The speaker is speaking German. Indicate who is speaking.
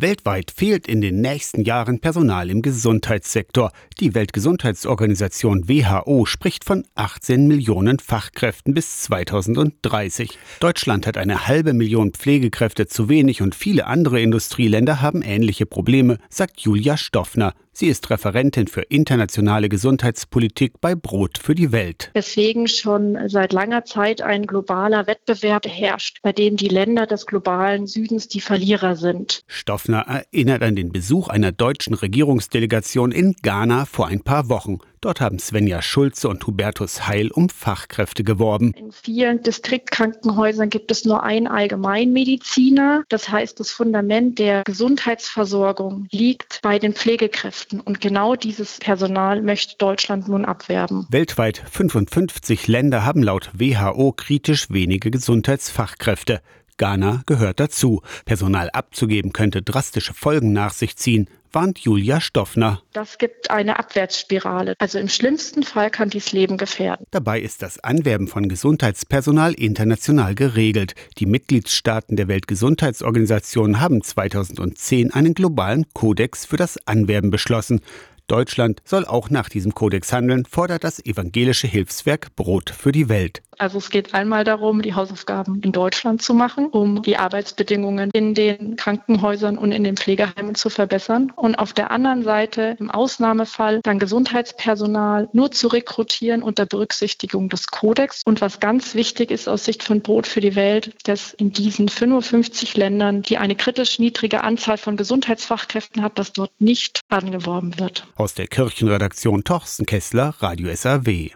Speaker 1: Weltweit fehlt in den nächsten Jahren Personal im Gesundheitssektor. Die Weltgesundheitsorganisation WHO spricht von 18 Millionen Fachkräften bis 2030. Deutschland hat eine halbe Million Pflegekräfte zu wenig und viele andere Industrieländer haben ähnliche Probleme, sagt Julia Stoffner. Sie ist Referentin für internationale Gesundheitspolitik bei Brot für die Welt.
Speaker 2: Deswegen schon seit langer Zeit ein globaler Wettbewerb herrscht, bei dem die Länder des globalen Südens die Verlierer sind.
Speaker 1: Stoffner erinnert an den Besuch einer deutschen Regierungsdelegation in Ghana vor ein paar Wochen. Dort haben Svenja Schulze und Hubertus Heil um Fachkräfte geworben.
Speaker 2: In vielen Distriktkrankenhäusern gibt es nur einen Allgemeinmediziner. Das heißt, das Fundament der Gesundheitsversorgung liegt bei den Pflegekräften. Und genau dieses Personal möchte Deutschland nun abwerben.
Speaker 1: Weltweit 55 Länder haben laut WHO kritisch wenige Gesundheitsfachkräfte. Ghana gehört dazu. Personal abzugeben könnte drastische Folgen nach sich ziehen warnt Julia Stoffner.
Speaker 2: Das gibt eine Abwärtsspirale. Also im schlimmsten Fall kann dies Leben gefährden.
Speaker 1: Dabei ist das Anwerben von Gesundheitspersonal international geregelt. Die Mitgliedstaaten der Weltgesundheitsorganisation haben 2010 einen globalen Kodex für das Anwerben beschlossen. Deutschland soll auch nach diesem Kodex handeln, fordert das evangelische Hilfswerk Brot für die Welt.
Speaker 2: Also es geht einmal darum, die Hausaufgaben in Deutschland zu machen, um die Arbeitsbedingungen in den Krankenhäusern und in den Pflegeheimen zu verbessern. Und auf der anderen Seite im Ausnahmefall dann Gesundheitspersonal nur zu rekrutieren unter Berücksichtigung des Kodex. Und was ganz wichtig ist aus Sicht von Brot für die Welt, dass in diesen 55 Ländern, die eine kritisch niedrige Anzahl von Gesundheitsfachkräften hat, dass dort nicht angeworben wird.
Speaker 1: Aus der Kirchenredaktion Torsten Kessler, Radio SAW.